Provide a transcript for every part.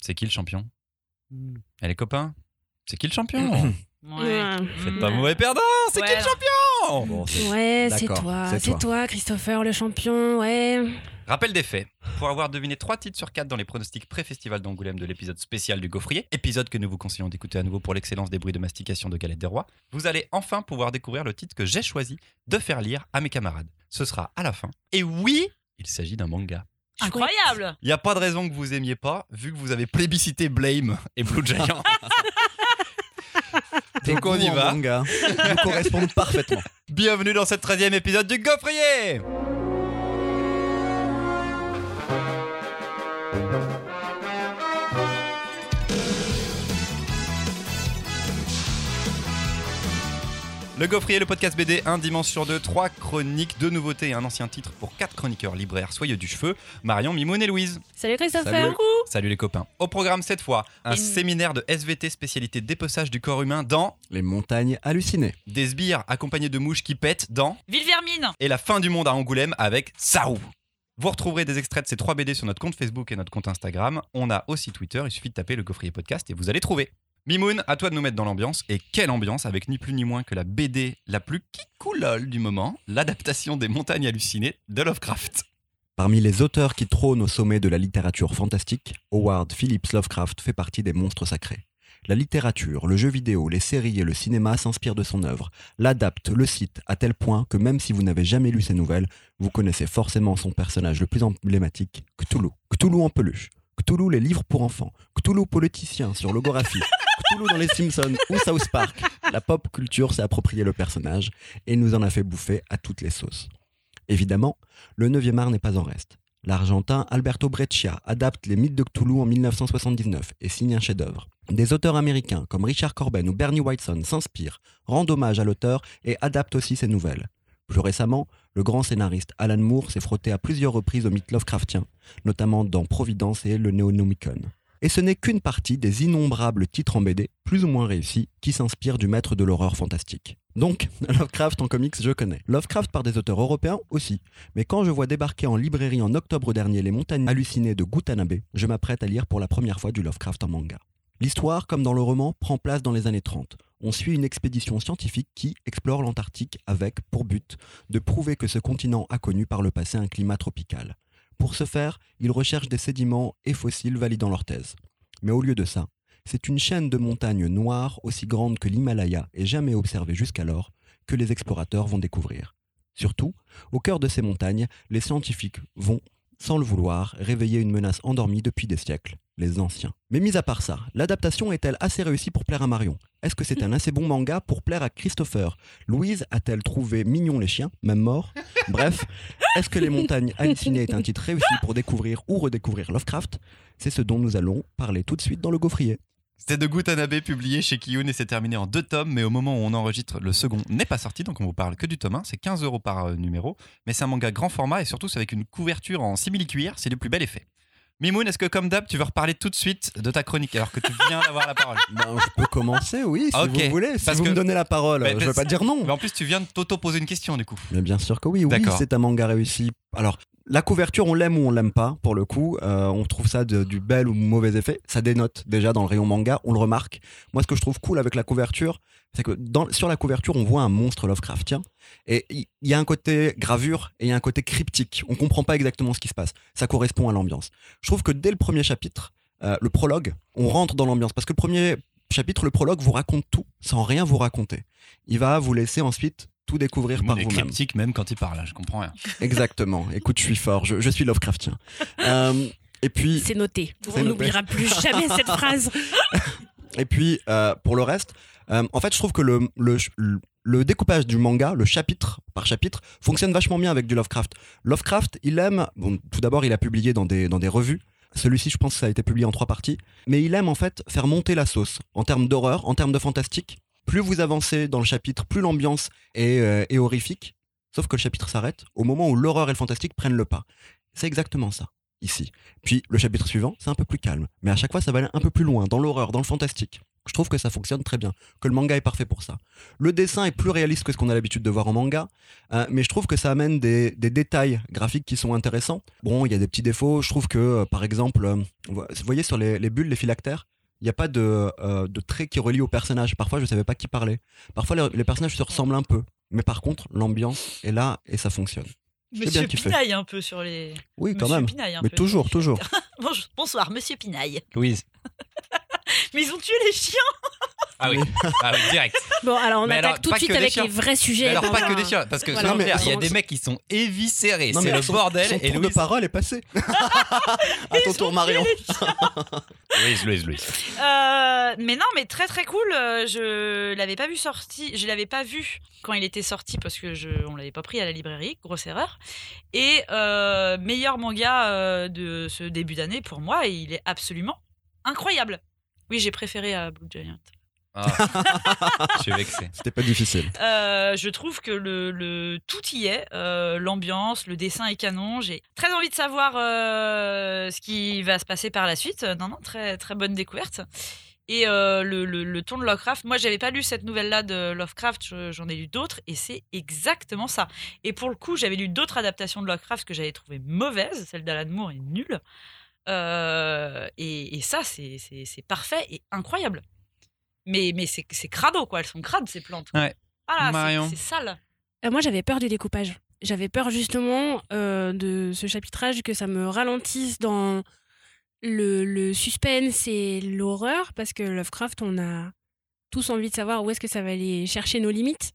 C'est qui le champion Hmm. Et les copains C'est qui le champion Ouais. Faites pas mauvais perdant C'est qui le champion Bon, c'est- Ouais, c'est D'accord, toi, c'est c'est toi. toi. Christopher, le champion, ouais. Rappel des faits. Pour avoir deviné 3 titres sur 4 dans les pronostics pré-festival d'Angoulême de l'épisode spécial du Gaufrier, épisode que nous vous conseillons d'écouter à nouveau pour l'excellence des bruits de mastication de Galette des Rois, vous allez enfin pouvoir découvrir le titre que j'ai choisi de faire lire à mes camarades. Ce sera à la fin. Et oui, il s'agit d'un manga. Incroyable. Il n'y a pas de raison que vous aimiez pas, vu que vous avez plébiscité Blame et Blue Giant. Donc on y va. manga nous correspondent parfaitement. Bienvenue dans ce 13 épisode du Gaufrier Le Gaufrier, le podcast BD, un dimanche sur deux, trois chroniques, deux nouveautés et un ancien titre pour quatre chroniqueurs libraires soyeux du cheveu, Marion, Mimoun et Louise. Salut Christopher. Salut. Salut les copains. Au programme cette fois, un séminaire de SVT spécialité dépeçage du corps humain dans Les montagnes hallucinées. des sbires accompagnés de mouches qui pètent dans Villevermine. et la fin du monde à Angoulême avec Sarou. Vous retrouverez des extraits de ces trois BD sur notre compte Facebook et notre compte Instagram. On a aussi Twitter, il suffit de taper le Gaufrier Podcast et vous allez trouver. Mimoun, à toi de nous mettre dans l'ambiance. Et quelle ambiance avec ni plus ni moins que la BD la plus kikoulol du moment, l'adaptation des montagnes hallucinées de Lovecraft. Parmi les auteurs qui trônent au sommet de la littérature fantastique, Howard Phillips Lovecraft fait partie des monstres sacrés. La littérature, le jeu vidéo, les séries et le cinéma s'inspirent de son œuvre, l'adaptent, le citent, à tel point que même si vous n'avez jamais lu ses nouvelles, vous connaissez forcément son personnage le plus emblématique, Cthulhu. Cthulhu en peluche. Cthulhu les livres pour enfants. Cthulhu politicien sur logographie. Cthulhu dans les Simpsons ou South Park. La pop culture s'est approprié le personnage et nous en a fait bouffer à toutes les sauces. Évidemment, le 9e art n'est pas en reste. L'Argentin Alberto Breccia adapte les mythes de Cthulhu en 1979 et signe un chef-d'œuvre. Des auteurs américains comme Richard Corben ou Bernie Whiteson s'inspirent, rendent hommage à l'auteur et adaptent aussi ses nouvelles. Plus récemment, le grand scénariste Alan Moore s'est frotté à plusieurs reprises au mythe Lovecraftien, notamment dans Providence et le Neonomicon. Et ce n'est qu'une partie des innombrables titres en BD, plus ou moins réussis, qui s'inspirent du maître de l'horreur fantastique. Donc, Lovecraft en comics, je connais. Lovecraft par des auteurs européens aussi. Mais quand je vois débarquer en librairie en octobre dernier les montagnes hallucinées de Gutanabe, je m'apprête à lire pour la première fois du Lovecraft en manga. L'histoire, comme dans le roman, prend place dans les années 30. On suit une expédition scientifique qui explore l'Antarctique avec, pour but, de prouver que ce continent a connu par le passé un climat tropical. Pour ce faire, ils recherchent des sédiments et fossiles validant leur thèse. Mais au lieu de ça, c'est une chaîne de montagnes noires aussi grande que l'Himalaya et jamais observée jusqu'alors que les explorateurs vont découvrir. Surtout, au cœur de ces montagnes, les scientifiques vont, sans le vouloir, réveiller une menace endormie depuis des siècles, les anciens. Mais mis à part ça, l'adaptation est-elle assez réussie pour plaire à Marion? Est-ce que c'est un assez bon manga pour plaire à Christopher? Louise a-t-elle trouvé mignon les chiens, même morts? Bref, est-ce que Les Montagnes Hallucinées est un titre réussi pour découvrir ou redécouvrir Lovecraft? C'est ce dont nous allons parler tout de suite dans le gaufrier. C'était de Gutanabe publié chez Kiyun et c'est terminé en deux tomes, mais au moment où on enregistre, le second n'est pas sorti, donc on vous parle que du tome 1. C'est 15 euros par euh, numéro, mais c'est un manga grand format et surtout c'est avec une couverture en simili-cuir, c'est du plus bel effet. Mimoun, est-ce que comme d'hab, tu veux reparler tout de suite de ta chronique alors que tu viens d'avoir la parole? Ben, je peux commencer, oui, si Ok, vous voulez. Si parce vous que- me donnez la parole, Mais- je mais vais pas dire non. Mais en plus, tu viens de t'auto-poser une question du coup. Mais bien sûr que oui, oui, c'est un manga réussi. Alors, la couverture, on l'aime ou on l'aime pas, pour le coup. Euh, on trouve ça de- du bel ou mauvais effet. Ça dénote déjà dans le rayon manga, on le remarque. Moi, ce que je trouve cool avec la couverture, c'est que dans, sur la couverture, on voit un monstre Lovecraftien. Et il y a un côté gravure et il y a un côté cryptique. On comprend pas exactement ce qui se passe. Ça correspond à l'ambiance. Je trouve que dès le premier chapitre, euh, le prologue, on rentre dans l'ambiance. Parce que le premier chapitre, le prologue, vous raconte tout sans rien vous raconter. Il va vous laisser ensuite tout découvrir par Il est vous-même. cryptique même quand il parle, je comprends rien. Exactement. Écoute, je suis fort. Je, je suis Lovecraftien. Euh, et puis, C'est noté. On n'oubliera plus jamais cette phrase. et puis euh, pour le reste, euh, en fait, je trouve que le, découpage du manga, le chapitre par chapitre, fonctionne vachement bien avec du Lovecraft. Lovecraft, il aime. Tout d'abord, il a publié dans des, revues. Celui-ci, je pense ça a été publié en trois parties. Mais il aime en fait faire monter la sauce en termes d'horreur, en termes de fantastique. Plus vous avancez dans le chapitre, plus l'ambiance est, euh, est horrifique. Sauf que le chapitre s'arrête au moment où l'horreur et le fantastique prennent le pas. C'est exactement ça, ici. Puis le chapitre suivant, c'est un peu plus calme. Mais à chaque fois, ça va aller un peu plus loin, dans l'horreur, dans le fantastique. Je trouve que ça fonctionne très bien, que le manga est parfait pour ça. Le dessin est plus réaliste que ce qu'on a l'habitude de voir en manga, euh, mais je trouve que ça amène des, des détails graphiques qui sont intéressants. Bon, il y a des petits défauts. Je trouve que, euh, par exemple, euh, vous voyez sur les, les bulles, les phylactères, il n'y a pas de, euh, de trait qui relie au personnage. Parfois, je ne savais pas qui parlait. Parfois, les, les personnages se ressemblent un peu. Mais par contre, l'ambiance est là et ça fonctionne. Monsieur. Pinaille un peu sur les. Oui, quand Monsieur même. Pinaille un Mais peu toujours, toujours. Bonjour- Bonsoir, Monsieur Pinaille. Louise. Mais ils ont tué les chiens. Ah oui, ah oui direct. Bon, alors on Mais attaque alors, tout de suite avec les vrais sujets. Mais alors dans pas que des chiens, parce que Voilà. Non, mais il y a des mecs qui sont éviscérés, Non, c'est le son- bordel. Son Et tour Louise, de parole est passé. à ton tour, Marion. Louise, Louise, Louise. Euh, mais non, mais très très cool. euh, Je l'avais pas vu sorti. Je l'avais pas vu quand il était sorti parce que je, on l'avait pas pris à la librairie. Grosse erreur. Et euh, meilleur manga de ce début d'année pour moi. Et il est absolument incroyable. Oui, j'ai préféré à Blue Giant. Ah. Je suis vexé. C'était pas difficile. Euh, je trouve que le, le- tout y est, Euh, l'ambiance, le dessin est canon. J'ai très envie de savoir euh, ce qui va se passer par la suite. Non, non, très très bonne découverte. Et euh, le, le, le ton de Lovecraft, moi j'avais pas lu cette nouvelle-là de Lovecraft, je- j'en ai lu d'autres, et c'est exactement ça. Et pour le coup, j'avais lu d'autres adaptations de Lovecraft que j'avais trouvées mauvaises, celle d'Alan Moore est nulle. Euh, et, et ça, c'est parfait et incroyable. Mais, mais c'est crado, quoi, elles sont crades ces plantes. Ouais. Ah c'est- sale. Euh, moi, j'avais peur du découpage. J'avais peur justement euh, de ce chapitrage que ça me ralentisse dans le, le suspense et l'horreur, parce que Lovecraft, on a tous envie de savoir où est-ce que ça va aller chercher nos limites.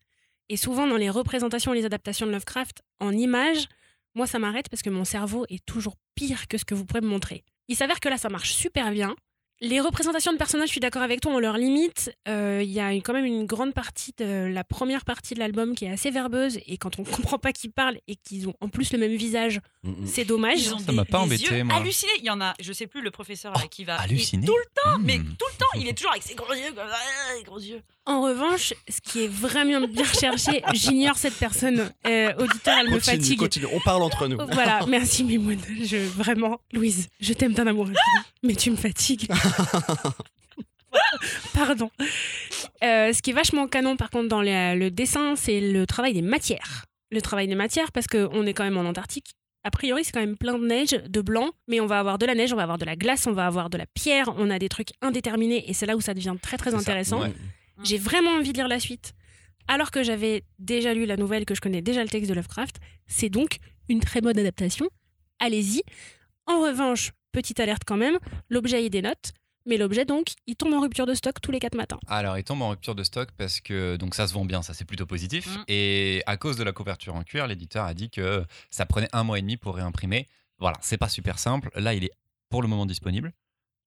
Et souvent, dans les représentations et les adaptations de Lovecraft en images, moi, ça m'arrête parce que mon cerveau est toujours pire que ce que vous pourrez me montrer. Il s'avère que là, ça marche super bien. Les représentations de personnages, je suis d'accord avec toi, ont leurs limites. Euh, Il y a quand même une grande partie de la première partie de l'album qui est assez verbeuse et quand on comprend pas qui parle et qu'ils ont en plus le même visage, Mm, mm. c'est dommage. Ils ont Ça m'a pas embêté, yeux moi. hallucinés. Il y en a, je sais plus, le professeur Oh, qui va. halluciné Tout le temps, mais Hmm. tout le temps, il est toujours avec ses gros yeux les gros yeux. En revanche, ce qui est vraiment bien recherché, j'ignore cette personne euh, auditeur, elle me fatigue. continue. On parle entre nous. Voilà, merci Mimoun. Je vraiment, Louise, je t'aime d'un amour infini, mais tu me fatigues. Pardon. Euh, ce qui est vachement canon, par contre, dans les- le dessin, c'est le travail des matières. Le travail des matières, parce qu'on est quand même en Antarctique. A priori, c'est quand même plein de neige, de blanc, mais on va avoir de la neige, on va avoir de la glace, on va avoir de la pierre, on a des trucs indéterminés, et c'est là où ça devient très très ça, intéressant. ouais. J'ai vraiment envie de lire la suite. Alors que j'avais déjà lu la nouvelle, que je connais déjà le texte de Lovecraft, c'est donc une très bonne adaptation. Allez-y. En revanche, petite alerte quand même, l'objet il dénote, mais l'objet donc, il tombe en rupture de stock tous les 4 matins. Alors, il tombe en rupture de stock parce que donc ça se vend bien, ça c'est plutôt positif. Mm. Et à cause de la couverture en cuir, l'éditeur a dit que ça prenait un mois et demi pour réimprimer. Voilà, c'est pas super simple. Là, il est pour le moment disponible.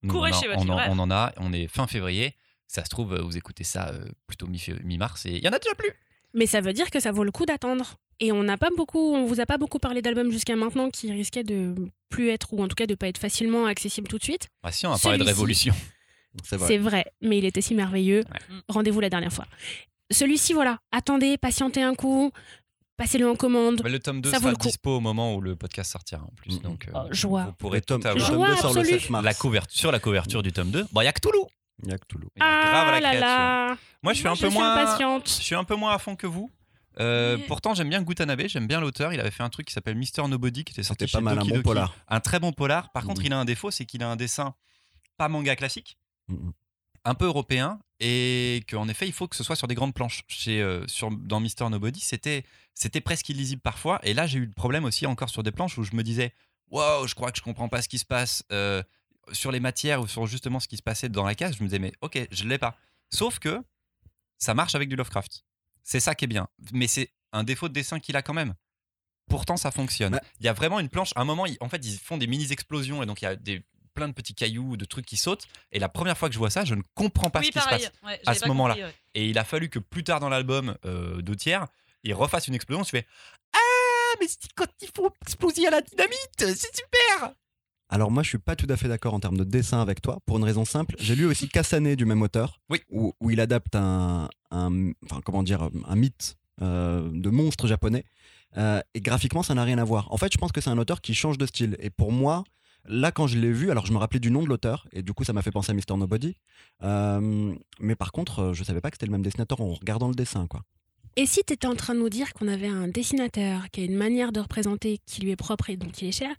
Nous, Courez on, a- chez votre on en, libraire. on en a, on est fin février. Ça se trouve, vous écoutez ça euh, plutôt mi- mi-mars et il y en a déjà plus. Mais ça veut dire que ça vaut le coup d'attendre. Et on n'a pas beaucoup, on vous a pas beaucoup parlé d'albums jusqu'à maintenant qui risquaient de plus être, ou en tout cas de pas être facilement accessible tout de suite. Ah si, on a parlé de révolution. C'est vrai. C'est vrai, mais il était si merveilleux. Ouais. Rendez-vous la dernière fois. Celui-ci, voilà, attendez, patientez un coup, passez-le en commande. Mais le tome 2 Ça sera dispo au moment où le podcast sortira en plus. Mm. Donc, euh, Oh, joie. vous pourrez Le tome, tout avoir. tome Joie 2 sort le absolue. 7 mars. La couverture, sur la couverture du tome 2, bon, il y a Cthulhu. Il y a que Toulouse. Il y a grave Ah la là créature. là Moi, je suis un je peu suis moins. impatiente. Je suis un peu moins à fond que vous. Euh, Oui. Pourtant, j'aime bien Gutanabe, j'aime bien l'auteur. Il avait fait un truc qui s'appelle Mister Nobody qui était sorti C'était chez pas mal, un Doki bon Doki. polar. Un très bon polar. Par contre, Mhm. il a un défaut, c'est qu'il a un dessin pas manga classique, Mhm. un peu européen, et qu'en effet, il faut que ce soit sur des grandes planches. Chez, euh, sur, dans Mister Nobody, c'était c'était presque illisible parfois. Et là, j'ai eu le problème aussi encore sur des planches où je me disais, wow, je crois que je comprends pas ce qui se passe euh, sur les matières ou sur justement ce qui se passait dans la case. Je me disais, mais ok, je l'ai pas. Sauf que ça marche avec du Lovecraft. C'est ça qui est bien. Mais c'est un défaut de dessin qu'il a quand même. Pourtant, ça fonctionne. Bah. Il y a vraiment une planche. À un moment, ils- en fait, ils font des mini-explosions et donc il y a des, plein de petits cailloux, de trucs qui sautent. Et la première fois que je vois ça, je ne comprends pas oui, ce qui pareil. se passe. Ouais, à ce pas moment-là. ouais. Et il a fallu que plus tard dans l'album, euh, deux tiers, il refasse une explosion. Tu fais Ah, mais c'est quand il faut exploser à la dynamite, c'est super Alors moi, je suis pas tout à fait d'accord en termes de dessin avec toi, pour une raison simple. J'ai lu aussi Kasane du même auteur, Oui. où, où il adapte un, un- enfin comment dire, un mythe euh, de monstre japonais. Euh, et graphiquement, ça n'a rien à voir. En fait, je pense que c'est un auteur qui change de style. Et pour moi, Là, quand je l'ai vu, alors je me rappelais du nom de l'auteur, et du coup, ça m'a fait penser à Mr. Nobody. Euh, mais par contre, je savais pas que c'était le même dessinateur en regardant le dessin, quoi. Et si tu étais en train de nous dire qu'on avait un dessinateur qui a une manière de représenter qui lui est propre et dont il est cher,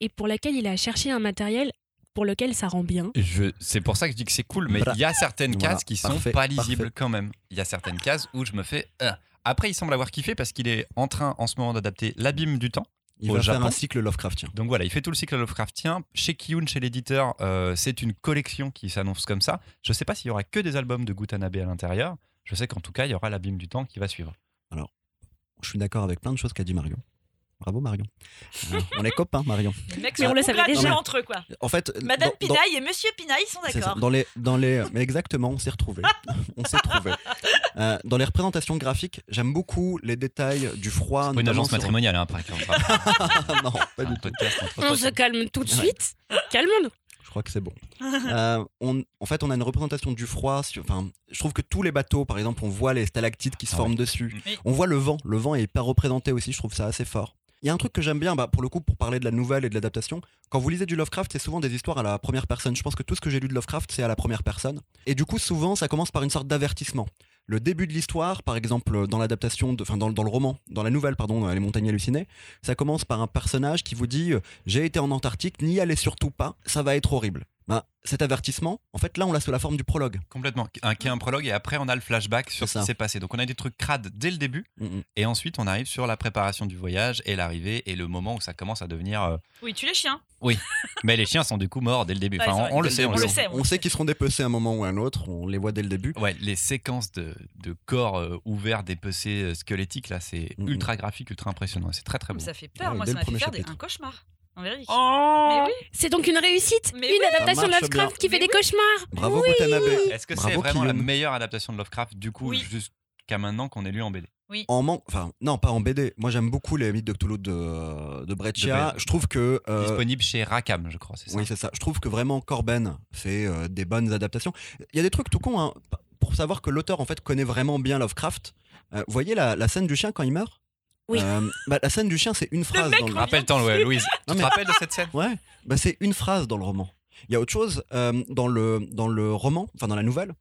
et pour laquelle il a cherché un matériel pour lequel ça rend bien. Je- C'est pour ça que je dis que c'est cool, mais Voilà. il y a certaines Voilà, cases qui sont parfait, pas lisibles parfait. quand même. Il y a certaines cases où je me fais. euh. Après, il semble avoir kiffé parce qu'il est en train en ce moment d'adapter l'abîme du temps. Il Au va Japon. faire un cycle Lovecraftien. Donc voilà, il fait tout le cycle Lovecraftien. Chez Kiyun, chez l'éditeur, euh, c'est une collection qui s'annonce comme ça. Je sais pas s'il y aura que des albums de Gutanabe à l'intérieur. Je sais qu'en tout cas, il y aura l'abîme du temps qui va suivre. Je suis d'accord avec plein de choses qu'a dit Marion. Bravo Marion. Euh, on est copains, Marion. Mais on le savait déjà. entre eux, quoi. En fait, Madame dans- dans- Pinaille et Monsieur Pinaille sont C'est d'accord. Dans les, dans les, mais exactement, on s'est retrouvés. on s'est trouvés. Euh, dans les représentations graphiques, j'aime beaucoup les détails du froid. Pour une agence sur- matrimoniale, hein, après. non, pas du tout. podcast entre On se calme tout de Ouais. suite. Calmons-nous. Je crois que c'est bon. Euh, on, en fait, on a une représentation du froid. sur- Enfin, je trouve que tous les bateaux, par exemple, on voit les stalactites qui se Ah forment ouais. dessus. Oui. On voit le vent. Le vent est hyper représenté aussi. Je trouve ça assez fort. Il y a un truc que j'aime bien, bah, pour le coup, pour parler de la nouvelle et de l'adaptation. Quand vous lisez du Lovecraft, c'est souvent des histoires à la première personne. Je pense que tout ce que j'ai lu de Lovecraft, c'est à la première personne. Et du coup, souvent, ça commence par une sorte d'avertissement. Le début de l'histoire, par exemple, dans l'adaptation, enfin dans, dans le roman, dans la nouvelle, pardon, dans Les Montagnes Hallucinées, ça commence par un personnage qui vous dit euh, J'ai été en Antarctique, n'y allez surtout pas, ça va être horrible. Ben, cet avertissement, en fait, là, on l'a sous la forme du prologue. Complètement. Un, qui est un prologue et après on a le flashback sur ce qui s'est passé. Donc on a des trucs crades dès le début Mm, mm. et ensuite on arrive sur la préparation du voyage et l'arrivée et le moment où ça commence à devenir. euh, Oui, tu les chiens. Mais les chiens sont du coup morts dès le début. Ouais, Enfin, on, on le sait, on, le on sait. le sait. On sait qu'ils seront dépecés à un moment ou à un autre, on les voit dès le début. Ouais, les séquences de, de corps euh, ouverts, dépecés, euh, squelettiques, là, c'est Mhm. ultra graphique, ultra impressionnant. C'est très très bon. Ça fait peur. Ouais, Moi, ça m'a fait faire des- un cauchemar. Oh oui. C'est donc une réussite. Mais une oui. adaptation de Lovecraft bien. qui fait Mais des cauchemars. Bravo Oui. Watanabe. Est-ce que c'est Bravo, vraiment la meilleure adaptation de Lovecraft, du coup, Oui. jusqu'à maintenant qu'on ait lu en BD En man- enfin non pas en BD. Moi j'aime beaucoup les mythes de Cthulhu de, de Breccia. De- Je trouve que euh, Disponible chez Rackham, je crois, c'est ça? Oui c'est ça. Je trouve que vraiment Corben fait euh, des bonnes adaptations. Il y a des trucs tout cons hein, pour savoir que l'auteur en fait connaît vraiment bien Lovecraft. Euh, vous voyez la, la scène du chien quand il meurt? Oui. Euh, bah, la scène du chien c'est une phrase dans le revient Rappelle-toi, ouais, Louise. Non, tu te rappelles de cette scène? Ouais, bah c'est une phrase dans le roman. Il y a autre chose euh, dans le dans le roman, enfin dans la nouvelle,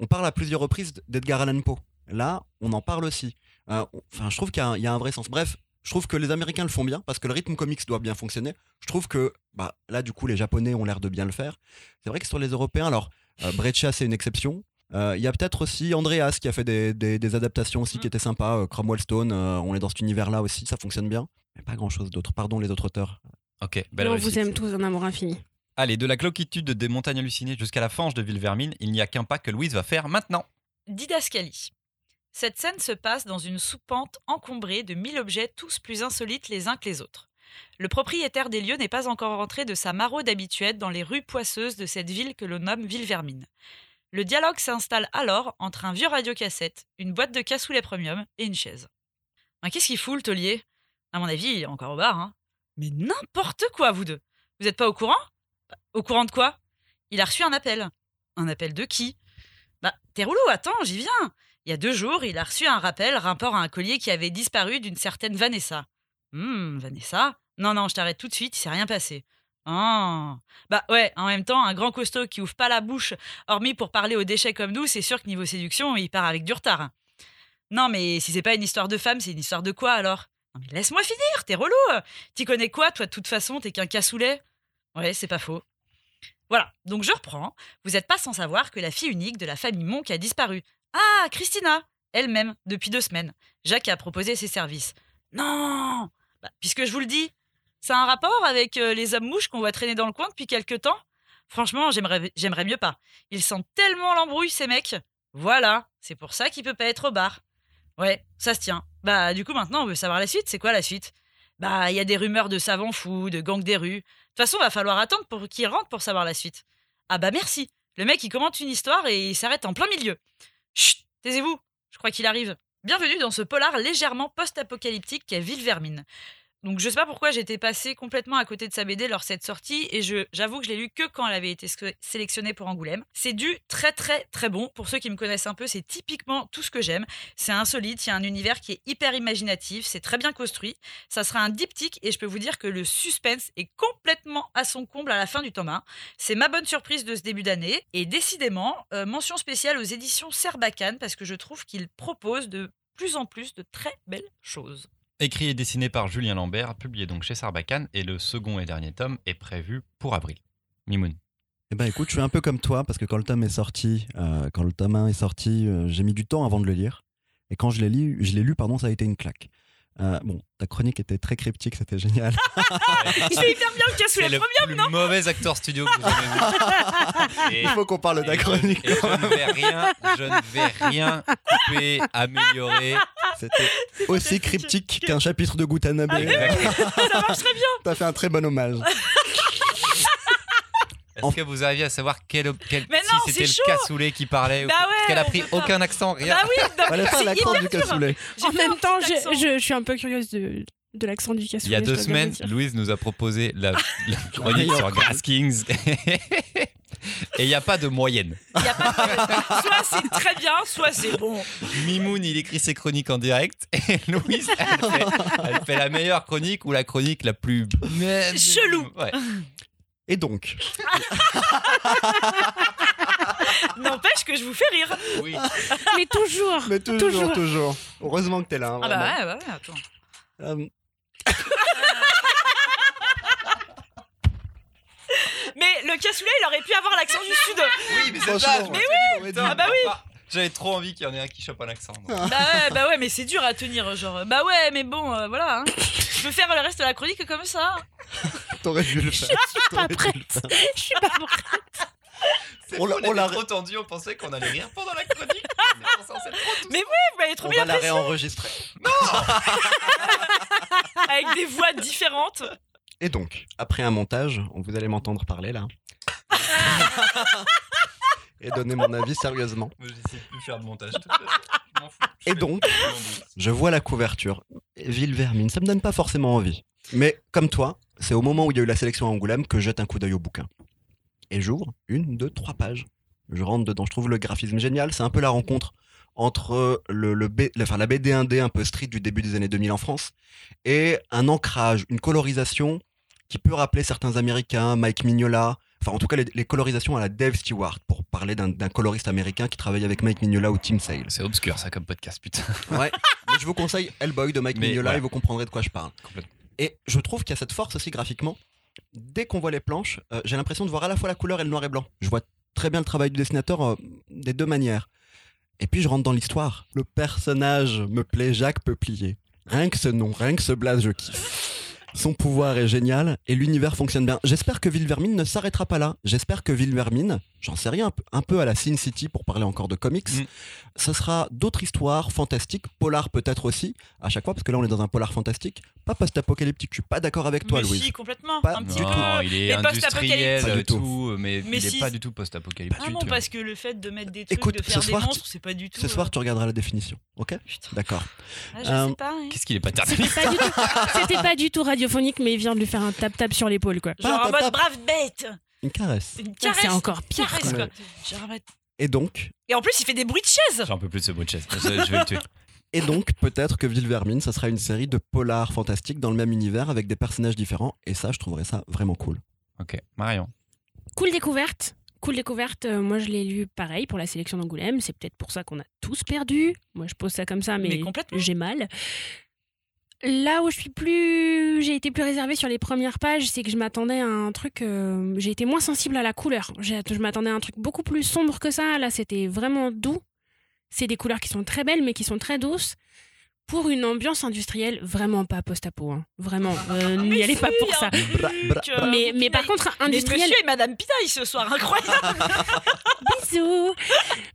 on parle à plusieurs reprises d'Edgar Allan Poe. Là, on en parle aussi. Euh, Enfin, je trouve qu'il y, a un- il y a un vrai sens. Bref, je trouve que les Américains le font bien parce que le rythme comics doit bien fonctionner. Je trouve que bah là, du coup, les Japonais ont l'air de bien le faire. C'est vrai que sur les Européens, alors euh, Breccia c'est une exception. Euh, Il y a peut-être aussi Andreas qui a fait des, des- des adaptations aussi qui étaient sympas. Euh, Cromwell Stone, euh, on est dans cet univers-là aussi, ça fonctionne bien. Mais pas grand-chose d'autre. Pardon les autres auteurs. Ok, belle on vous aime tous en amour infini. Allez, de la cloquitude des montagnes hallucinées jusqu'à la fange de Villevermine, il n'y a qu'un pas que Louise va faire maintenant. Didascalie. Cette scène se passe dans une soupente encombrée de mille objets tous plus insolites les uns que les autres. Le propriétaire des lieux n'est pas encore rentré de sa maraude habituelle dans les rues poisseuses de cette ville que l'on nomme Villevermine. Le dialogue s'installe alors entre un vieux radiocassette, une boîte de cassoulet premium et une chaise. Qu'est-ce qu'il fout le taulier? À mon avis, il est encore au bar. Hein. Mais n'importe quoi, vous deux Vous n'êtes pas au courant? Au courant de quoi? Il a reçu un appel. Un appel de qui? Bah, t'es relou, attends, j'y viens. Il y a deux jours, il a reçu un rappel rapport à un collier qui avait disparu d'une certaine Vanessa. Hum, Vanessa? Non, non, je t'arrête tout de suite, il s'est rien passé. Ah. Bah ouais, en même temps, un grand costaud qui ouvre pas la bouche, hormis pour parler aux déchets comme nous, c'est sûr que niveau séduction, il part avec du retard. Non, mais si c'est pas une histoire de femme, c'est une histoire de quoi alors? Non, mais laisse-moi finir, t'es relou T'y connais quoi, toi, de toute façon, t'es qu'un cassoulet? Ouais, c'est pas faux. Voilà, donc je reprends. Vous n'êtes pas sans savoir que la fille unique de la famille Monk a disparu. Ah, Christina Elle-même, depuis deux semaines. Jacques a proposé ses services. Non Bah, Puisque je vous le dis, a un rapport avec euh, les hommes mouches qu'on voit traîner dans le coin depuis quelque temps Franchement, j'aimerais mieux pas. Ils sentent tellement l'embrouille, ces mecs. Voilà, c'est pour ça qu'il peut pas être au bar. Ouais, ça se tient. Bah, du coup, maintenant, on veut savoir la suite. C'est quoi la suite? Bah, il y a des rumeurs de savants fous, de gangs des rues. De toute façon, va falloir attendre pour qu'il rentre pour savoir la suite. Ah bah merci. Le mec, il commente une histoire et il s'arrête en plein milieu. Chut, taisez-vous. Je crois qu'il arrive. Bienvenue dans ce polar légèrement post-apocalyptique qu'est Villevermine. Donc je sais pas pourquoi j'étais passée complètement à côté de sa BD lors de cette sortie et j'avoue que je l'ai lu que quand elle avait été sélectionnée pour Angoulême. C'est du très très très bon. Pour ceux qui me connaissent un peu, c'est typiquement tout ce que j'aime. C'est insolite, il y a un univers qui est hyper imaginatif, c'est très bien construit. Ça sera un diptyque et je peux vous dire que le suspense est complètement à son comble à la fin du tome 1. C'est ma bonne surprise de ce début d'année et décidément euh, mention spéciale aux éditions Serbacane parce que je trouve qu'ils proposent de plus en plus de très belles choses. Écrit et dessiné par Julien Lambert, publié donc chez Sarbacane, et le second et dernier tome est prévu pour avril. Mimoun. Eh ben écoute, je suis un peu comme toi parce que quand le tome est sorti, euh, quand le tome 1 est sorti, euh, j'ai mis du temps avant de le lire. Et quand je l'ai lu, je l'ai lu, pardon, ça a été une claque. Euh, bon, ta chronique était très cryptique, c'était génial. Il fait hyper bien le C'est cassoulet, le trop bien. plus mauvais acteur studio que vous avez vu. Et- Il faut qu'on parle de ta chronique. et je ne vais rien, je ne vais rien couper, améliorer. C'était aussi cryptique qu'un chapitre de Gutanabe. Ça marche très bien. T'as fait un très bon hommage. Est-ce que vous arriviez à savoir quel, quel Mais non, si c'était le cassoulet qui parlait ou- Bah Parce qu'elle a pris ça. aucun accent, rien. Bah oui, pas c'est l'accent du cassoulet. En même temps, je, suis un peu curieuse de, de l'accent du cassoulet. Il y a deux semaines. Louise nous a proposé la, la chronique sur Grass Kings. Et il n'y a pas de moyenne. Il y a pas de- Soit c'est très bien, soit c'est bon. Mimoun, il écrit ses chroniques en direct. Et Louise, elle fait, elle fait la meilleure chronique ou la chronique la plus. Chelou. Ouais. Et donc, N'empêche que je vous fais rire. Oui. Mais toujours. mais toujours, toujours. Toujours. Heureusement que t'es là. hein, Ah bah ouais, bah ouais, attends. Euh, Mais le cassoulet, il aurait pu avoir l'accent du sud. Oui, mais c'est ça. mais oui. Ah bah oui. J'avais trop envie qu'il y en ait un qui chope un accent. donc. Bah ouais, bah ouais, mais c'est dur à tenir, genre. Bah ouais, mais bon, euh, voilà. hein. Je peux faire le reste de la chronique comme ça. T'aurais dû le faire. Pas T'aurais dû le prête. faire. Je suis pas prête. C'est On l'a- on, on l'a- était trop tendu, on pensait qu'on allait rire pendant la chronique. On Mais oui, vous m'avez trop On bien va la apprécié. réenregistrer. Avec des voix différentes. Et donc, après un montage, vous allez m'entendre parler là. Et donner mon avis sérieusement. J'essaie de plus faire de montage. Je m'en fous. Je Et donc, je vois la couverture. Ville Vermine, ça me donne pas forcément envie. Mais comme toi, c'est au moment où il y a eu la sélection à Angoulême que je jette un coup d'œil au bouquin. Et j'ouvre une, deux, trois pages. Je rentre dedans, je trouve le graphisme génial. C'est un peu la rencontre entre le, le B- enfin, la BD 1D un peu street du début des années 2000 en France et un ancrage, une colorisation qui peut rappeler certains Américains, Mike Mignola, enfin en tout cas les, les colorisations à la Dave Stewart, pour parler d'un coloriste américain qui travaille avec Mike Mignola ou Tim Sale. C'est obscur ça comme podcast, putain. Ouais, mais je vous conseille Hellboy de Mike Mais Mignola voilà. et vous comprendrez de quoi je parle. Et je trouve qu'il y a cette force aussi graphiquement. Dès qu'on voit les planches, euh, j'ai l'impression de voir à la fois la couleur et le noir et blanc. Je vois très bien le travail du dessinateur euh, des deux manières. Et puis je rentre dans l'histoire. Le personnage me plaît, Jacques Peuplier. Rien que ce nom, rien que ce blaze, je kiffe. Son pouvoir est génial et l'univers fonctionne bien. J'espère que Vilvermine ne s'arrêtera pas là. J'espère que Vilvermine, j'en sais rien, un peu- à la Sin City pour parler encore de comics, Mm. ce sera d'autres histoires fantastiques, polar peut-être aussi, à chaque fois, parce que là on est dans un polar fantastique, pas post-apocalyptique. Je suis pas d'accord avec toi, mais Louise. si, complètement. Pas un du petit tout. peu. Il est mais industriel post-apocalyptique. Pas du tout. tout, mais, Mais il est si. pas du tout post-apocalyptique. Ah non, parce que le fait de mettre des trucs, Écoute, de faire ce des soir, tu- monstres, c'est pas du tout. Ce soir, euh, tu regarderas la définition, ok? D'accord. ah, je Euh, sais pas. hein. Qu'est-ce qu'il est pas tard C'était pas, du tout- c'était pas du tout radiophonique, mais il vient de lui faire un tap-tap sur l'épaule, quoi. Genre en mode brave bête. Une caresse. Une caresse. C'est encore pire. caresse, quoi. Genre Et donc, Et en plus, il fait des bruits de chaise. J'en peux plus de ce bout de chaise. Je, je vais le tuer. et donc peut-être que Vilvermine, ça sera une série de polars fantastiques dans le même univers avec des personnages différents. Et ça, je trouverais ça vraiment cool. Ok, Marion. Cool découverte. Cool découverte. Euh, moi, je l'ai lu pareil pour la sélection d'Angoulême. C'est peut-être pour ça qu'on a tous perdu. Moi, je pose ça comme ça, mais, j'ai mal. Là où je suis plus, j'ai été plus réservée sur les premières pages, c'est que je m'attendais à un truc. euh, j'ai été moins sensible à la couleur. Je m'attendais à un truc beaucoup plus sombre que ça. Là, c'était vraiment doux. C'est des couleurs qui sont très belles, mais qui sont très douces. Pour une ambiance industrielle, vraiment pas post-apo. hein. Vraiment, euh, n'y Mais allez pas pour ça. Bra- bra- euh, Mais, mais par pinaille. contre, Mais industriel. monsieur et madame Pitaille ce soir, incroyable. Bisous.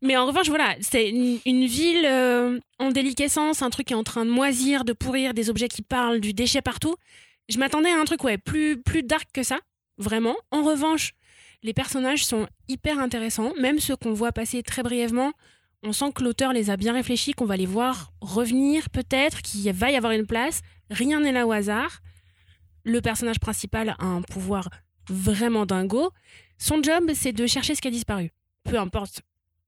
Mais en revanche, voilà, c'est une, une ville euh, en déliquescence, un truc qui est en train de moisir, de pourrir, des objets qui parlent, du déchet partout. Je m'attendais à un truc ouais, plus, plus dark que ça, vraiment. En revanche, les personnages sont hyper intéressants, même ceux qu'on voit passer très brièvement. On sent que l'auteur les a bien réfléchis, qu'on va les voir revenir peut-être, qu'il va y avoir une place. Rien n'est là au hasard. le personnage principal a un pouvoir vraiment dingo. Son job, c'est de chercher ce qui a disparu. Peu importe,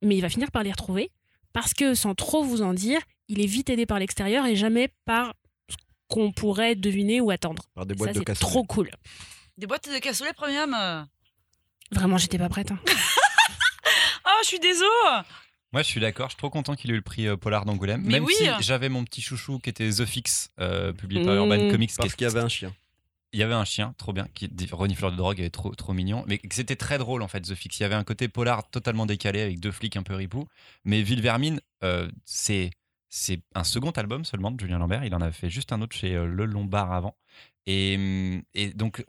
mais il va finir par les retrouver parce que, sans trop vous en dire, il est vite aidé par l'extérieur et jamais par ce qu'on pourrait deviner ou attendre. Par des Ça, boîtes de c'est cassoulet. trop cool. Des boîtes de cassoulet premium. euh. Vraiment, j'étais pas prête. hein. Ah, je suis désolé. Moi, je suis d'accord. Je suis trop content qu'il ait eu le prix euh, Polar d'Angoulême. Mais Même oui. si j'avais mon petit chouchou qui était The Fix, euh, publié par Mmh. Urban Comics. qui Parce qu'il y avait un chien. Il y avait un chien, trop bien, qui renifleur de drogue, il est trop, trop mignon. Mais que c'était très drôle en fait, The Fix. Il y avait un côté polar totalement décalé avec deux flics un peu ripoux. Mais Ville Vermine, euh, c'est c'est un second album seulement de Julien Lambert. Il en avait fait juste un autre chez euh, Le Lombard avant. Et, hum, et donc,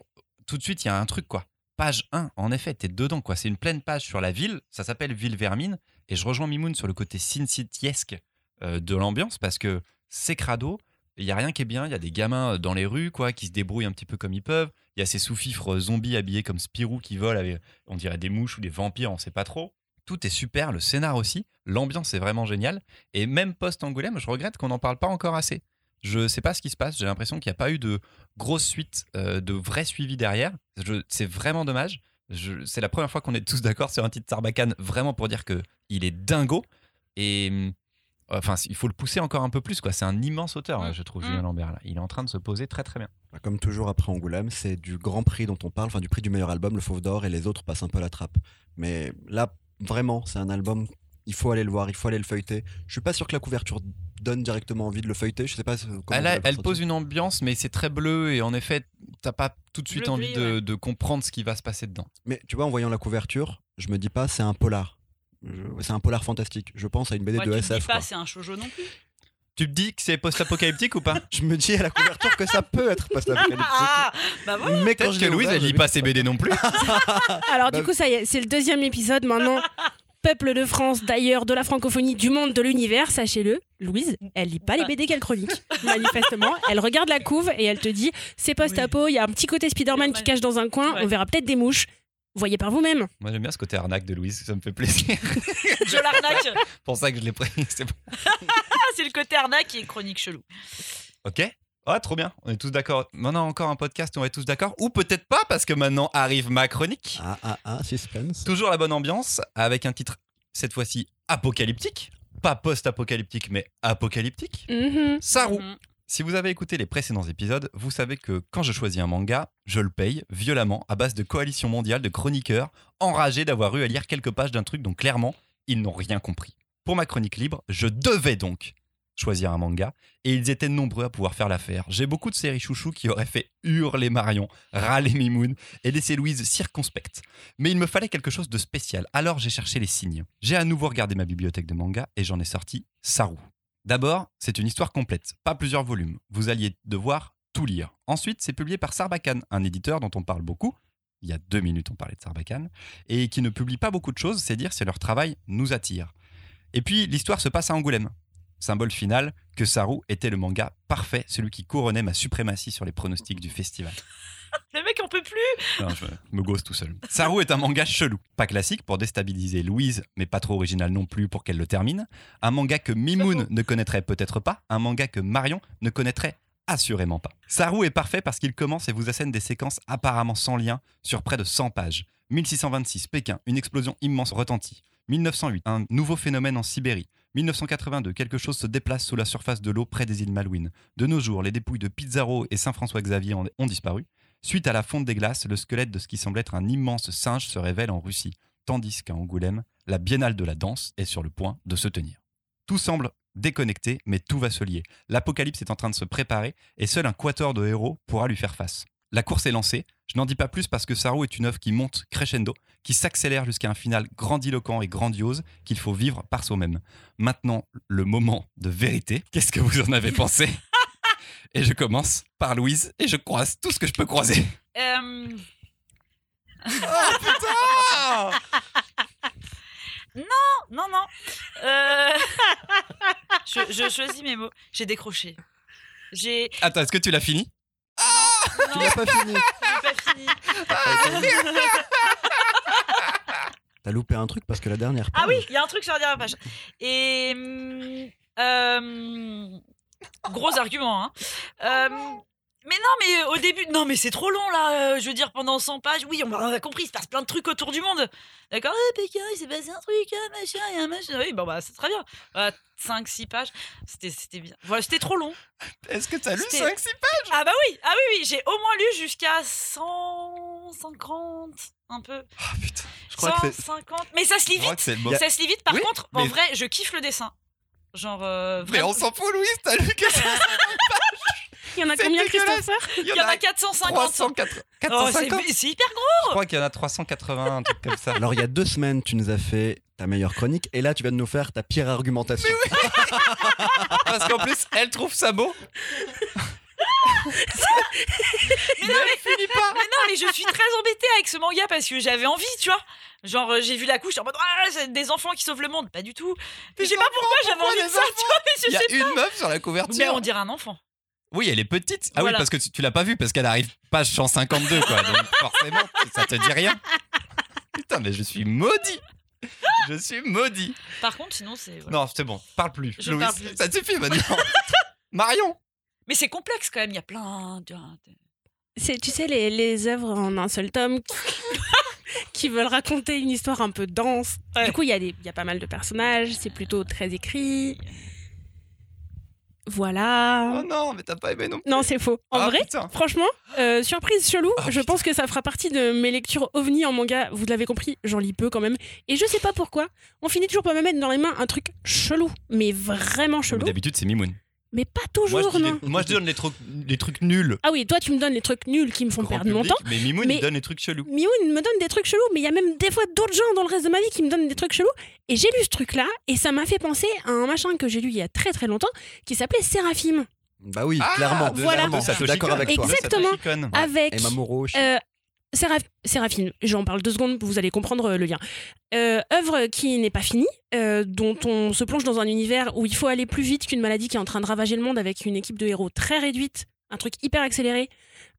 tout de suite, il y a un truc quoi. Page 1, en effet, t'es dedans quoi. C'est une pleine page sur la ville. Ça s'appelle Ville Vermine. Et je rejoins Mimoun sur le côté Sin Cityesque euh, de l'ambiance parce que c'est crado. Il y a rien qui est bien. Il y a des gamins euh, dans les rues quoi qui se débrouillent un petit peu comme ils peuvent. Il y a ces sous-fifres zombies habillés comme Spirou qui volent on dirait des mouches ou des vampires, on sait pas trop. Tout est super, le scénar aussi, l'ambiance est vraiment géniale. Et même post-Angoulême, je regrette qu'on n'en parle pas encore assez. Je sais pas ce qui se passe, j'ai l'impression qu'il n'y a pas eu de grosse suite, euh, de vrai suivi derrière. C'est vraiment dommage. Je- C'est la première fois qu'on est tous d'accord sur un titre Sarbacane, vraiment pour dire que il est dingo. Et hum, enfin, il faut le pousser encore un peu plus. quoi. C'est un immense auteur, Mm. je trouve, Mm. Julien Lambert. Là. Il est en train de se poser très très bien. Bah, Comme toujours après Angoulême, c'est du grand prix dont on parle, enfin du prix du meilleur album, le Fauve d'Or, et les autres passent un peu à la trappe. Mais là, vraiment, c'est un album, il faut aller le voir, il faut aller le feuilleter. Je suis pas sûr que la couverture donne directement envie de le feuilleter, je sais pas euh, comment Elle, a- elle pose une ambiance, mais c'est très bleu et en effet, t'as pas tout de suite Bleu envie de, ouais. de comprendre ce qui va se passer dedans. Mais tu vois, en voyant la couverture, je me dis pas c'est un polar. C'est un polar fantastique. Je pense à une BD Ouais, de tu me SF. dis pas, c'est un shoujo non plus. Tu te dis que c'est post-apocalyptique ou pas? Je me dis à la couverture que ça peut être post-apocalyptique. Ah, bah voilà. Mais quand Peut-être je que Louise, elle lit pas ses BD non plus. Alors, Bah- du coup, ça y est, c'est le deuxième épisode maintenant. Peuple de France, d'ailleurs, de la francophonie, du monde, de l'univers, sachez-le, Louise, elle lit pas les BD qu'elle chronique, manifestement. Elle regarde la couve et elle te dit c'est post-apo, il y a un petit côté Spider-Man qui cache dans un coin, on verra peut-être des mouches. Voyez par vous-même. Moi, j'aime bien ce côté arnaque de Louise, ça me fait plaisir. Je l'arnaque. pour ça que je l'ai pris. c'est bon. Ah, c'est le côté arnaque et chronique chelou. Ok Ah, trop bien. On est tous d'accord. Maintenant, encore un podcast, on est tous d'accord. Ou peut-être pas, parce que maintenant arrive ma chronique. Ah ah ah, suspense. Toujours la bonne ambiance, avec un titre, cette fois-ci, apocalyptique. Pas post-apocalyptique, mais apocalyptique. Mhm. Saru. Mhm. Si vous avez écouté les précédents épisodes, vous savez que quand je choisis un manga, je le paye violemment à base de coalition mondiale de chroniqueurs enragés d'avoir eu à lire quelques pages d'un truc dont clairement ils n'ont rien compris. Pour ma chronique libre, je devais donc choisir un manga et ils étaient nombreux à pouvoir faire l'affaire. J'ai beaucoup de séries chouchous qui auraient fait hurler Marion, râler Mimoun et laisser Louise circonspecte. Mais il me fallait quelque chose de spécial, alors j'ai cherché les signes. J'ai à nouveau regardé ma bibliothèque de mangas et j'en ai sorti Saru. D'abord, c'est une histoire complète, pas plusieurs volumes. Vous alliez devoir tout lire. Ensuite, c'est publié par Sarbacane, un éditeur dont on parle beaucoup. Il y a deux minutes, on parlait de Sarbacane. Et qui ne publie pas beaucoup de choses, c'est dire si leur travail nous attire. Et puis, l'histoire se passe à Angoulême. Symbole final que Saru était le manga parfait, celui qui couronnait ma suprématie sur les pronostics du festival. Le mec, on peut plus. Non, je me gosse tout seul. Saru est un manga chelou. Pas classique pour déstabiliser Louise, mais pas trop original non plus pour qu'elle le termine. Un manga que Mimoun ne connaîtrait peut-être pas. Un manga que Marion ne connaîtrait assurément pas. Saru est parfait parce qu'il commence et vous assène des séquences apparemment sans lien sur près de 100 pages. 1626, Pékin, une explosion immense retentit. 1908, un nouveau phénomène en Sibérie. 1982, quelque chose se déplace sous la surface de l'eau près des îles Malouines. De nos jours, les dépouilles de Pizarro et Saint-François-Xavier ont disparu. Suite à la fonte des glaces, le squelette de ce qui semble être un immense singe se révèle en Russie, tandis qu'à Angoulême, la biennale de la danse est sur le point de se tenir. Tout semble déconnecté, mais tout va se lier. L'apocalypse est en train de se préparer et seul un quator de héros pourra lui faire face. La course est lancée, je n'en dis pas plus parce que Saru est une œuvre qui monte crescendo, qui s'accélère jusqu'à un final grandiloquent et grandiose qu'il faut vivre par soi-même. Maintenant, le moment de vérité. Qu'est-ce que vous en avez pensé? Et je commence par Louise et je croise tout ce que je peux croiser. Euh, Ah non, non. Euh, je, je choisis mes mots. J'ai décroché. J'ai. Attends, est-ce que tu l'as fini? Tu l'as pas fini. J'ai pas fini. T'as loupé un truc parce que la dernière Ah page, oui, il y a un truc sur la dernière page. Et. hum, euh, gros argument, hein. Euh, Mais non, mais au début, non, mais c'est trop long là. euh, je veux dire, pendant 100 pages, oui, on a, compris, il se passe plein de trucs autour du monde. D'accord Eh, Pékin, il s'est passé un truc, ah, machin, il y a un machin. Oui, bon, bah, c'est très bien. 5, 6 pages, c'était bien. Voilà, c'était trop long. Est-ce que t'as lu C'était- 5 6 Ah, bah oui, ah oui, oui, j'ai au moins lu jusqu'à 150, un peu. Ah putain. Je crois que c'est 150. Mais ça se lit vite. mot. Ça se lit vite. Par Oui, contre, en vrai, je kiffe le dessin. Genre, euh, Mais vraiment. on s'en fout, Louise, t'as lu que ça Il y en a combien. Christopher Il y en a 450. 380. Oh, c'est 450 c'est hyper gros. Je crois qu'il y en a 380, un truc comme ça. Alors il y a deux semaines, tu nous as fait ta meilleure chronique et là tu viens de nous faire ta pire argumentation. Parce qu'en plus, elle trouve ça beau. Mais non, mais, mais non, mais je suis très embêtée avec ce manga parce que j'avais envie, tu vois. Genre, euh, j'ai vu la couche en mode, ah, c'est des enfants qui sauvent le monde. Pas du tout. Mais je sais pas pourquoi j'avais envie de ça, tu vois. Mais Il y a une meuf sur la couverture. Mais on dirait un enfant. Oui, elle est petite. Ah Voilà. oui, parce que tu, tu l'as pas vue, parce qu'elle arrive page 152, quoi. Donc forcément, ça te dit rien. Putain, mais je suis maudit. Je suis maudit. Par contre, sinon, c'est. voilà. Non, c'est bon, parle plus. Je Louise, parle plus. ça te suffit maintenant. Marion. Mais c'est complexe quand même. Il y a plein. de- C'est, tu sais, les, les œuvres en un seul tome qui, veulent raconter une histoire un peu dense. Ouais. Du coup, il y, a des- il y a pas mal de personnages, c'est plutôt très écrit. Voilà. Oh non, mais t'as pas aimé non plus. Non, c'est faux. En Ah, vrai, putain. franchement, euh, surprise chelou, Ah, je putain. pense que ça fera partie de mes lectures ovni en manga. Vous l'avez compris, j'en lis peu quand même. Et je sais pas pourquoi, on finit toujours par me mettre dans les mains un truc chelou, mais vraiment chelou. D'habitude, c'est Mimoun. Mais pas Moi, toujours, je, dis non. les- moi, je donne les trucs, les trucs nuls. Ah oui, toi, tu me donnes les trucs nuls qui me font grand perdre mon temps. Mais Mimoun, Mais- il donne les trucs chelous. Mioun me donne des trucs chelous, mais il y a même des fois d'autres gens dans le reste de ma vie qui me donnent des trucs chelous. Et j'ai lu ce truc-là, et ça m'a fait penser à un machin que j'ai lu il y a très très longtemps, qui s'appelait Séraphim, Bah oui, Ah, clairement. de- Voilà. clairement, je suis d'accord avec toi. Exactement. Avec Et Mamoru Oshii. euh, Séraph- Séraphim. J'en parle deux secondes, vous allez comprendre euh, le lien. Euh, œuvre qui n'est pas finie, euh, dont on se plonge dans un univers où il faut aller plus vite qu'une maladie qui est en train de ravager le monde avec une équipe de héros très réduite, un truc hyper accéléré,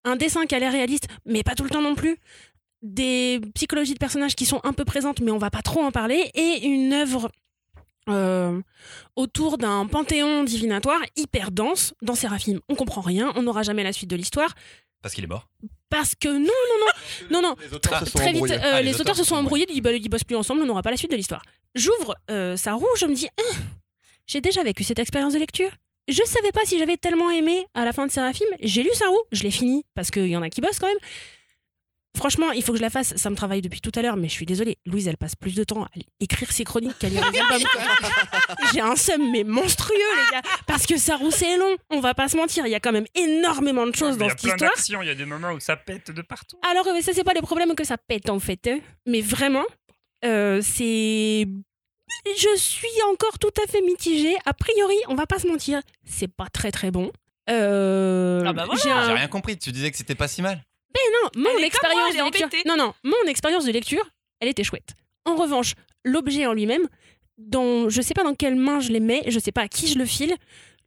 un dessin qui a l'air réaliste, mais pas tout le temps non plus, des psychologies de personnages qui sont un peu présentes, mais on va pas trop en parler, et une œuvre euh, autour d'un panthéon divinatoire hyper dense dans Séraphim. On comprend rien, on n'aura jamais la suite de l'histoire. Parce qu'il est mort. Parce que non, non, non, non, non, Les auteurs se sont très vite, embrouillés. euh, Ah, les, auteurs se sont embrouillés, ils, ils bossent plus ensemble, on n'aura pas la suite de l'histoire. J'ouvre euh, ça rouge, je me dis, Ah, j'ai déjà vécu cette expérience de lecture. Je savais pas si j'avais tellement aimé à la fin de Séraphim. J'ai lu Saru, je l'ai fini parce qu'il y en a qui bossent quand même. Franchement, il faut que je la fasse. Ça me travaille depuis tout à l'heure, mais je suis désolée. Louise, elle passe plus de temps à écrire ses chroniques qu'à lire les albums. J'ai un seum, mais monstrueux, les gars. Parce que Saru, c'est long. On va pas se mentir. Il y a quand même énormément de choses dans cette histoire. d'actions, il y a des moments où ça pète de partout. Alors, ça, c'est pas le problème que ça pète, en fait. hein. Mais vraiment, euh, c'est. Je suis encore tout à fait mitigée. A priori, on va pas se mentir, c'est pas très très bon. Euh, Ah bah voilà. j'ai un- J'ai rien compris. Tu disais que c'était pas si mal. Non, mon moi, expérience de lecture. embêtée. Non, non, mon expérience de lecture, elle était chouette. En revanche, l'objet en lui-même, dont je sais pas dans quelle main je les mets, je sais pas à qui je le file.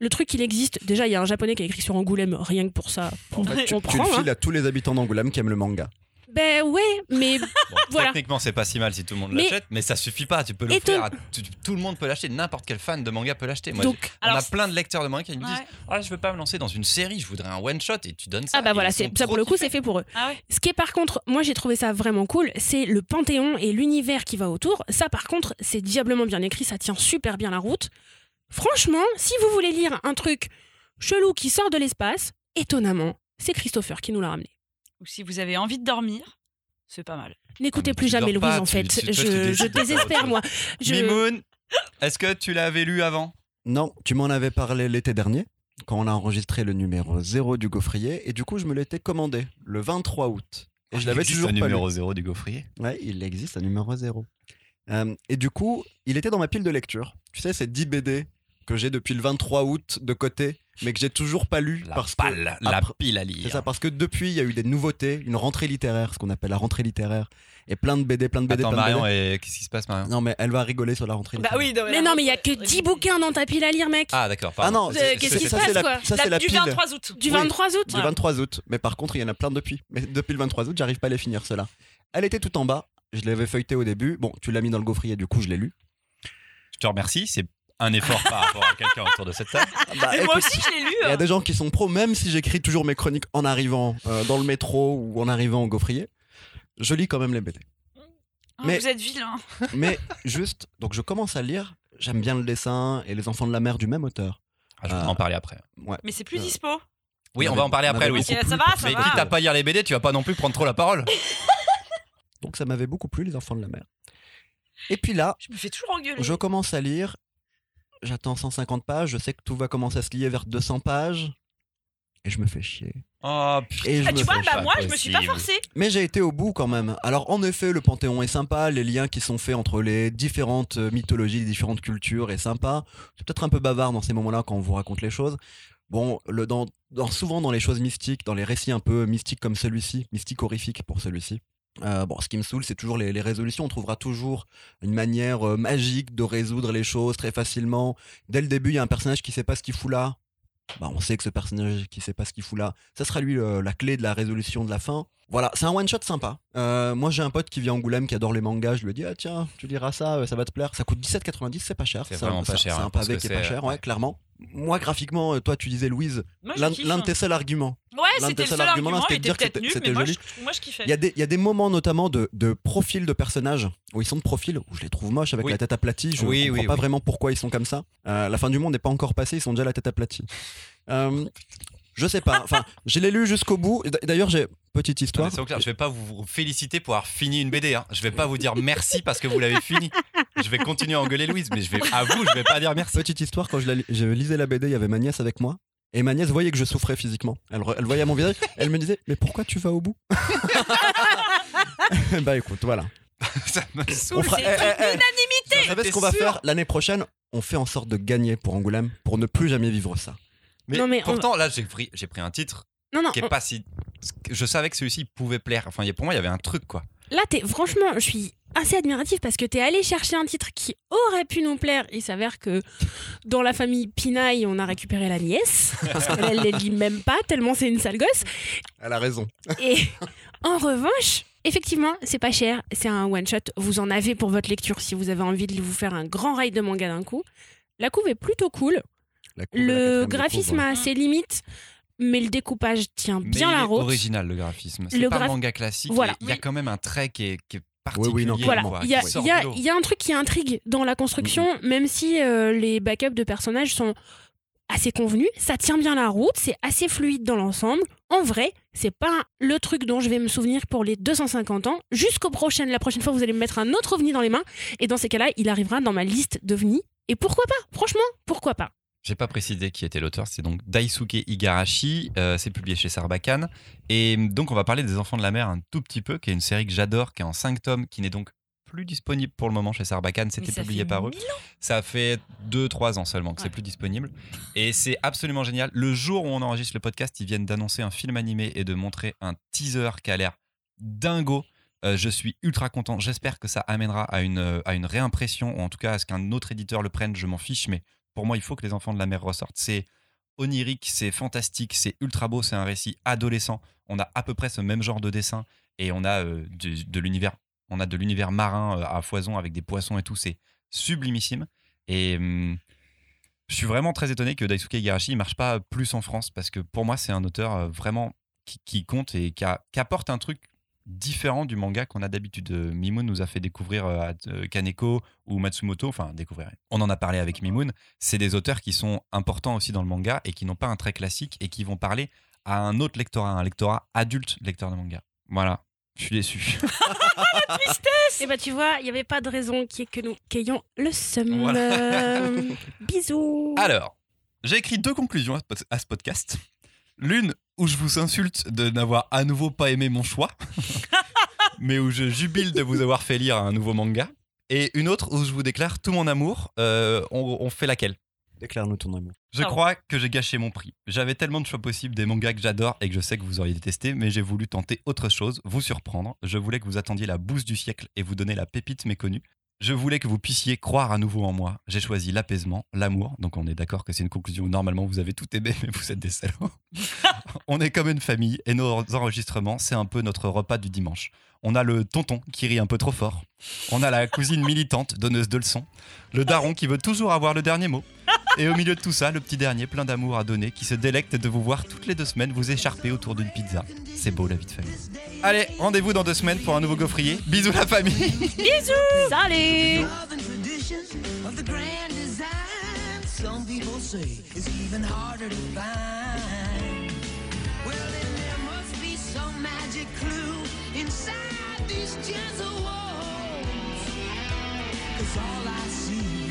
Le truc, il existe. Déjà, il y a un japonais qui a écrit sur Angoulême, rien que pour ça. En fait, tu, on tu le hein. files à tous les habitants d'Angoulême qui aiment le manga. Ben ouais, mais Bon, Voilà. Techniquement, c'est pas si mal si tout le monde l'achète, mais ça suffit pas. Tu peux l'offrir à tout, tout le monde peut l'acheter. N'importe quel fan de manga peut l'acheter. Moi, donc. on a plein de lecteurs de manga qui me disent Ouais. Ah, je veux pas me lancer dans une série, je voudrais un one shot et tu donnes ça. Ah bah voilà, ça pour le coup, c'est fait pour eux. Ah ouais. Ce qui est par contre, moi j'ai trouvé ça vraiment cool, c'est le panthéon et l'univers qui va autour. Ça par contre, c'est diablement bien écrit, ça tient super bien la route. Franchement, si vous voulez lire un truc chelou qui sort de l'espace, étonnamment, c'est Christopher qui nous l'a ramené. Ou si vous avez envie de dormir, c'est pas mal. N'écoutez mais plus jamais Louise pas, en tu- fait. tu- toi, tu je, désespère moi. Je... Mimoun, est-ce que tu l'avais lu avant? Non, tu m'en avais parlé l'été dernier, quand on a enregistré le numéro 0 du gaufrier, et du coup, je me l'étais commandé le 23 août. Et je l'avais Il existe toujours un pas lu. numéro 0 du gaufrier? Ouais, il existe un numéro 0. Euh, et du coup, il était dans ma pile de lecture. Tu sais, ces 10 BD que j'ai depuis le 23 août de côté, mais que j'ai toujours pas lu La parce palle, que la après- pile à C'est lire. ça, parce que depuis, il y a eu des nouveautés, une rentrée littéraire, ce qu'on appelle la rentrée littéraire, et plein de BD, plein de BD, Attends, plein de Marion, BD. et qu'est-ce qui se passe, Marion? Non, mais elle va rigoler sur la rentrée Bah littéraire. oui, non, Mais non, mais il y a que 10 bouquins dans ta pile à lire, mec. Ah, d'accord. Ah non, c'est- qu'est-ce c'est- qui se ça, passe, c'est la- quoi ça La- c'est la du pile 23 août. Du oui. 23 août. du 23 août. Mais par contre, il y en a plein depuis. Mais depuis le 23 août, j'arrive pas à les finir, ceux-là. Elle était tout en bas. Je l'avais feuilleté au début. Bon, tu l'as mis dans le gaufrier, du coup, je l'ai lu. Je te remercie. C'est un effort par rapport à quelqu'un autour de cette table. Bah, Et moi écoute, aussi, je l'ai lu. Il y hein. a des gens qui sont pros, même si j'écris toujours mes chroniques en arrivant euh, dans le métro ou en arrivant au gaufrier, je lis quand même les BD. Ah, mais- Vous êtes vilain. Mais juste, donc je commence à lire, j'aime bien le dessin et les enfants de la mer du même auteur. Ah, je vais Ah. en parler après. Ouais. Mais c'est plus Euh, dispo. Oui, On on va en parler après, Louis. Ça plus va, ça Mais va. quitte à pas lire les BD, tu vas pas non plus prendre trop la parole. Donc ça m'avait beaucoup plu, les enfants de la mer. Et puis là, Je me fais toujours engueuler. je commence à lire, j'attends 150 pages, je sais que tout va commencer à se lier vers 200 pages, et je me fais chier. Oh putain. Et je Ah, me tu vois, bah moi, je me suis pas possible. forcée. Mais j'ai été au bout quand même. Alors en effet, le Panthéon est sympa, les liens qui sont faits entre les différentes euh, mythologies, les différentes cultures est sympa. C'est peut-être un peu bavard dans ces moments-là quand on vous raconte les choses. Bon, le, dans, dans- souvent dans les choses mystiques, dans les récits un peu mystiques comme celui-ci, mystique horrifique pour celui-ci. Euh, bon, ce qui me saoule, c'est toujours les, résolutions. On trouvera toujours une manière euh, magique de résoudre les choses très facilement. Dès le début, il y a un personnage qui sait pas ce qu'il fout là. Bah, on sait que ce personnage qui sait pas ce qu'il fout là, ça sera lui la clé de la résolution de la fin. Voilà, c'est un one shot sympa. Euh, moi, j'ai un pote qui vit à Angoulême qui adore les mangas. Je lui ai dit, ah tiens, tu liras ça, euh, ça va te plaire. Ça coûte 17,90, c'est pas cher. C'est vraiment pas cher, C'est hein, un pour ce pavé que qui est pas c'est, cher, ouais. ouais, clairement. Moi, graphiquement, euh, toi, tu disais Louise, l'un de tes seuls arguments. Ouais, l'un de c'était tes le seuls seul arguments, argument. c'était de dire que c'était- mais moi, je, moi, je kiffais. Il y, a des, il y a des moments notamment de, de profils de personnages où ils sont de profil, où je les trouve moches avec Oui. la tête aplatie. Je Oui, comprends oui, pas oui. vraiment pourquoi ils sont comme ça. Euh, la fin du monde n'est pas encore passée, ils sont déjà la tête aplatie. Euh, je sais pas. Enfin, je l'ai lu jusqu'au bout. D'ailleurs, j'ai petite histoire. soyons clairs, je vais pas vous féliciter pour avoir fini une BD. Hein. Je vais pas vous dire merci parce que vous l'avez fini. Je vais continuer à engueuler Louise, mais je vais à vous, je vais pas dire merci. Petite histoire, quand je, la li- je lisais la BD, il y avait ma nièce avec moi. Et ma nièce voyait que je souffrais physiquement. Elle, re- elle voyait mon visage, elle me disait Mais pourquoi tu vas au bout? Bah écoute, voilà. Ça me On saoule. fera- eh, eh, eh, unanimité. Vous savez ce qu'on va faire? L'année prochaine On fait en sorte de gagner pour Angoulême pour ne plus jamais vivre ça. Mais, Non, mais on- pourtant, là, j'ai pris, j'ai pris un titre Non, non, qui est on- pas si. Je savais que celui-ci pouvait plaire. Enfin, pour moi, il y avait un truc, quoi. là, t'es, franchement, je suis assez admiratif parce que t'es allé chercher un titre qui aurait pu nous plaire. Il s'avère que dans la famille Pinaille, on a récupéré la nièce. Parce qu'elle, elle les lit même pas, tellement c'est une sale gosse. Elle a raison. Et en revanche, effectivement, c'est pas cher. C'est un one shot. Vous en avez pour votre lecture si vous avez envie de vous faire un grand raid de manga d'un coup. La couve est plutôt cool. La Le graphisme a ses limites, mais le découpage tient Mais bien la route. original, le graphisme. C'est Le pas manga classique. Voilà. Il y a quand même un trait qui est, qui est Oui, particulier. oui, non, Voilà, y y il y a un truc qui intrigue dans la construction, même si euh, les backups de personnages sont assez convenus, ça tient bien la route, c'est assez fluide dans l'ensemble. En vrai, c'est pas le truc dont je vais me souvenir pour les 250 ans. Jusqu'au prochain, la prochaine fois, vous allez me mettre un autre ovni dans les mains, et dans ces cas-là, il arrivera dans ma liste d'ovnis. Et pourquoi pas? Franchement, pourquoi pas? J'ai pas précisé qui était l'auteur, c'est donc Daisuke Igarashi, euh, c'est publié chez Sarbacane. Et donc on va parler des Enfants de la mer un tout petit peu, qui est une série que j'adore, qui est en 5 tomes, qui n'est donc plus disponible pour le moment chez Sarbacane, c'était publié par eux. Ça fait 2-3 ans seulement que c'est plus disponible. Et c'est absolument génial. Le jour où on enregistre le podcast, ils viennent d'annoncer un film animé et de montrer un teaser qui a l'air dingo. Euh, je suis ultra content. J'espère que ça amènera à une, euh, à une réimpression, ou en tout cas à ce qu'un autre éditeur le prenne. Je m'en fiche, mais pour moi, il faut que les enfants de la mer ressortent. C'est onirique, c'est fantastique, c'est ultra beau, c'est un récit adolescent. On a à peu près ce même genre de dessin et on a euh, de, l'univers, on a de l'univers marin euh, à foison avec des poissons et tout. C'est sublimissime. Et hum, je suis vraiment très étonné que Daisuke Igarashi ne marche pas plus en France parce que pour moi, c'est un auteur euh, vraiment qui, compte et qui apporte un truc différent du manga qu'on a d'habitude. Euh, Mimoun nous a fait découvrir euh, à- euh, Kaneko ou Matsumoto, enfin découvrir. On en a parlé avec Mimoun. C'est des auteurs qui sont importants aussi dans le manga et qui n'ont pas un trait classique et qui vont parler à un autre lectorat, un lectorat adulte lecteur de manga. Voilà, je suis déçu. Et bah tu vois, il n'y avait pas de raison qui est que nous qu'ayons le seum. Voilà. Bisous. Alors, j'ai écrit deux conclusions à ce podcast. L'une où je vous insulte de n'avoir à nouveau pas aimé mon choix, mais où je jubile de vous avoir fait lire un nouveau manga. Et une autre où je vous déclare tout mon amour. Euh, on, on fait laquelle? Déclare-nous ton amour. Je crois que j'ai gâché mon prix. J'avais tellement de choix possibles, des mangas que j'adore et que je sais que vous auriez détesté, mais j'ai voulu tenter autre chose, vous surprendre. Je voulais que vous attendiez la bouse du siècle et vous donner la pépite méconnue. Je voulais que vous puissiez croire à nouveau en moi. J'ai choisi l'apaisement, l'amour. Donc on est d'accord que c'est une conclusion où normalement vous avez tout aimé, mais vous êtes des salauds. On est comme une famille et nos enregistrements, c'est un peu notre repas du dimanche. On a le tonton qui rit un peu trop fort. On a la cousine militante, donneuse de leçons. Le daron qui veut toujours avoir le dernier mot. Et au milieu de tout ça, le petit dernier plein d'amour à donner qui se délecte de vous voir toutes les deux semaines vous écharper autour d'une pizza. C'est beau la vie de famille. Allez, rendez-vous dans deux semaines pour un nouveau gaufrier. Bisous la famille Salut Love and tradition of the grand design. Some people say it's even harder to find. Well, then there must be some magic clue inside these gentle walls. Cause all I see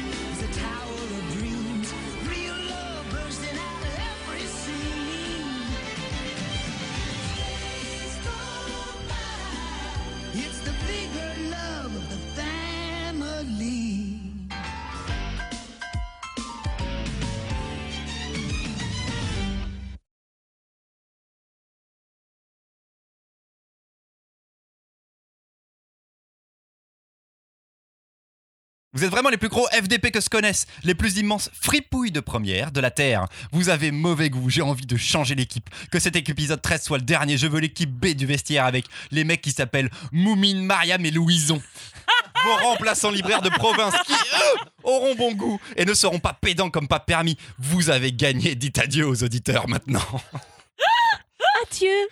Vous êtes vraiment les plus gros FDP que se connaissent, les plus immenses fripouilles de première de la Terre. Vous avez mauvais goût, j'ai envie de changer l'équipe. Que cet épisode 13 soit le dernier, je veux l'équipe B du vestiaire avec les mecs qui s'appellent Moumine, Mariam et Louison. Vos remplaçants libraires de province qui, eux, auront bon goût et ne seront pas pédants comme pas permis. Vous avez gagné, dites adieu aux auditeurs maintenant. Adieu